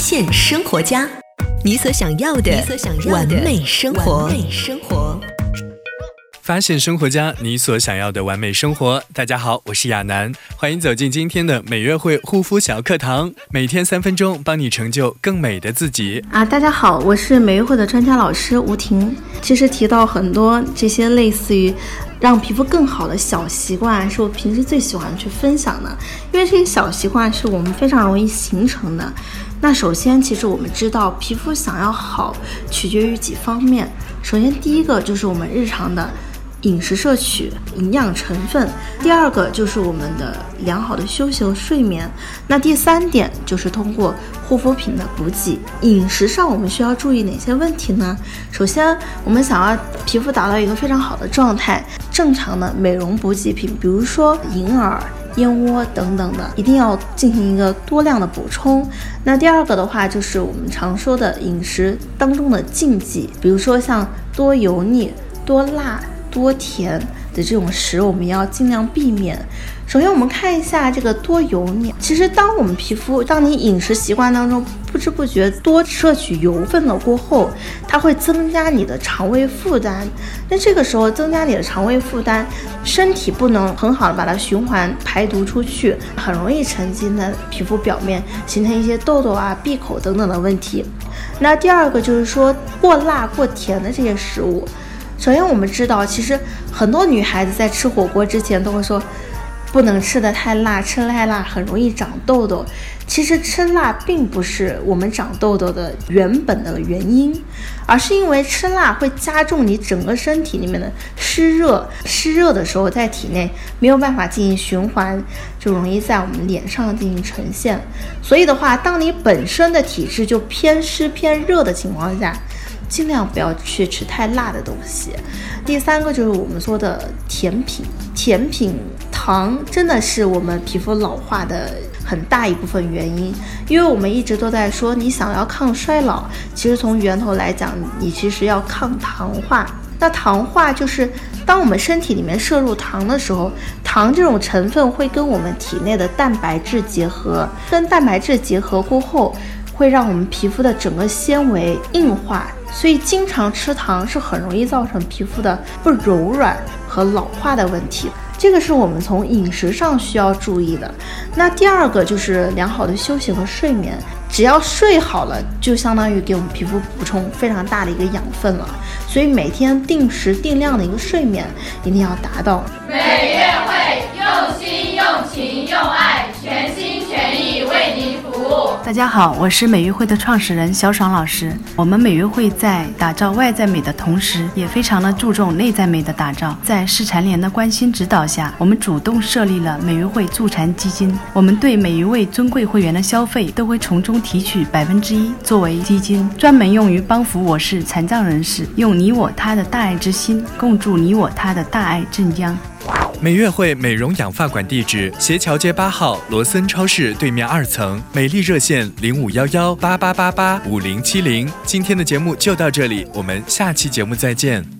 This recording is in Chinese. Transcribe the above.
现生活家，你所想要的完美生活。完美生活。发现生活家，你所想要的完美生活。大家好，我是亚楠，欢迎走进今天的美约会护肤小课堂，每天三分钟，帮你成就更美的自己。啊，大家好，我是美约会的专家老师吴婷。其实提到很多这些类似于让皮肤更好的小习惯，是我平时最喜欢去分享的，因为这些小习惯是我们非常容易形成的。那首先，其实我们知道，皮肤想要好，取决于几方面。首先，第一个就是我们日常的。饮食摄取营养成分，第二个就是我们的良好的休息和睡眠。那第三点就是通过护肤品的补给。饮食上我们需要注意哪些问题呢？首先，我们想要皮肤达到一个非常好的状态，正常的美容补给品，比如说银耳、燕窝等等的，一定要进行一个多量的补充。那第二个的话，就是我们常说的饮食当中的禁忌，比如说像多油腻、多辣。多甜的这种食，我们要尽量避免。首先，我们看一下这个多油腻。其实，当我们皮肤，当你饮食习惯当中不知不觉多摄取油分了过后，它会增加你的肠胃负担。那这个时候增加你的肠胃负担，身体不能很好的把它循环排毒出去，很容易沉积在皮肤表面，形成一些痘痘啊、闭口等等的问题。那第二个就是说，过辣过甜的这些食物。首先，我们知道，其实很多女孩子在吃火锅之前都会说，不能吃的太辣，吃太辣很容易长痘痘。其实吃辣并不是我们长痘痘的原本的原因，而是因为吃辣会加重你整个身体里面的湿热，湿热的时候在体内没有办法进行循环，就容易在我们脸上进行呈现。所以的话，当你本身的体质就偏湿偏热的情况下。尽量不要去吃太辣的东西。第三个就是我们说的甜品，甜品糖真的是我们皮肤老化的很大一部分原因。因为我们一直都在说，你想要抗衰老，其实从源头来讲，你其实要抗糖化。那糖化就是当我们身体里面摄入糖的时候，糖这种成分会跟我们体内的蛋白质结合，跟蛋白质结合过后，会让我们皮肤的整个纤维硬化。所以，经常吃糖是很容易造成皮肤的不柔软和老化的问题。这个是我们从饮食上需要注意的。那第二个就是良好的休息和睡眠。只要睡好了，就相当于给我们皮肤补充非常大的一个养分了。所以，每天定时定量的一个睡眠一定要达到。每月会用心、用情、用爱，全心。大家好，我是美育会的创始人小爽老师。我们美育会在打造外在美的同时，也非常的注重内在美的打造。在市残联的关心指导下，我们主动设立了美育会助残基金。我们对每一位尊贵会员的消费，都会从中提取百分之一作为基金，专门用于帮扶我市残障人士，用你我他的大爱之心，共筑你我他的大爱镇江。美悦汇美容养发馆地址：斜桥街八号罗森超市对面二层。美丽热线：零五幺幺八八八八五零七零。今天的节目就到这里，我们下期节目再见。